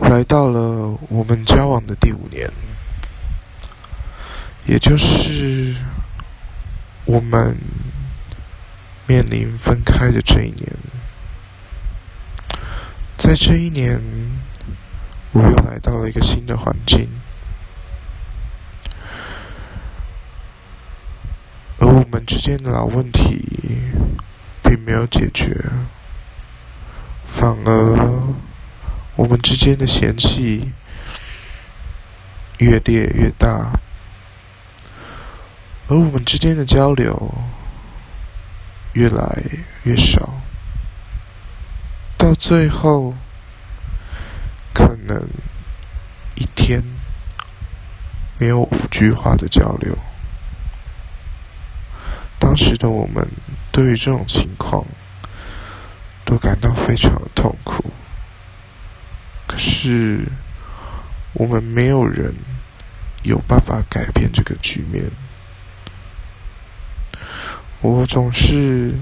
来到了我们交往的第五年，也就是我们面临分开的这一年。在这一年，我又来到了一个新的环境，而我们之间的老问题并没有解决，反而。我们之间的嫌隙越裂越大，而我们之间的交流越来越少，到最后可能一天没有五句话的交流。当时的我们对于这种情况都感到非常的痛苦。是，我们没有人有办法改变这个局面。我总是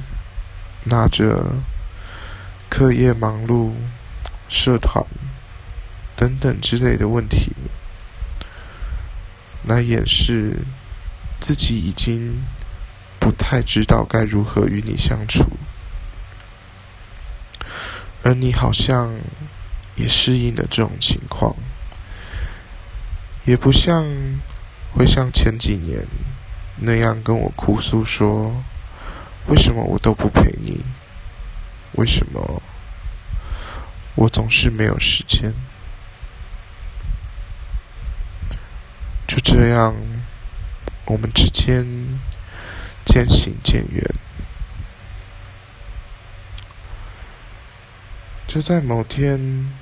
拿着课业忙碌、社团等等之类的问题来掩饰自己已经不太知道该如何与你相处，而你好像。也适应了这种情况，也不像会像前几年那样跟我哭诉说，为什么我都不陪你？为什么我总是没有时间？就这样，我们之间渐行渐远。就在某天。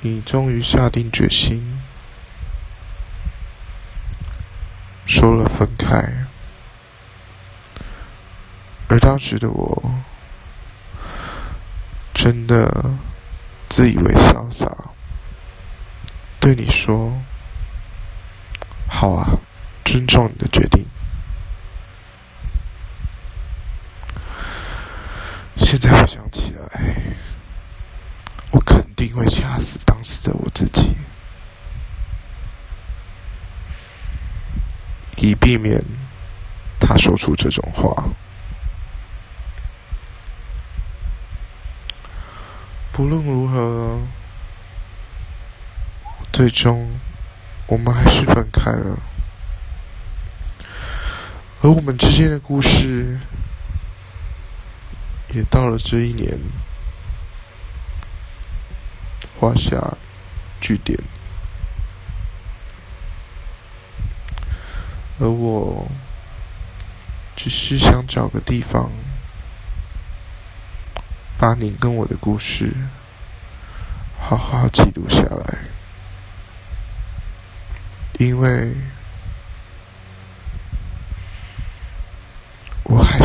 你终于下定决心，说了分开，而当时的我，真的自以为潇洒，对你说：“好啊，尊重你的决定。”现在回想起来。会掐死当时的我自己，以避免他说出这种话。不论如何，最终我们还是分开了，而我们之间的故事也到了这一年。画下句点。而我只是想找个地方。把你跟我的故事。好好记录下来。因为。我还。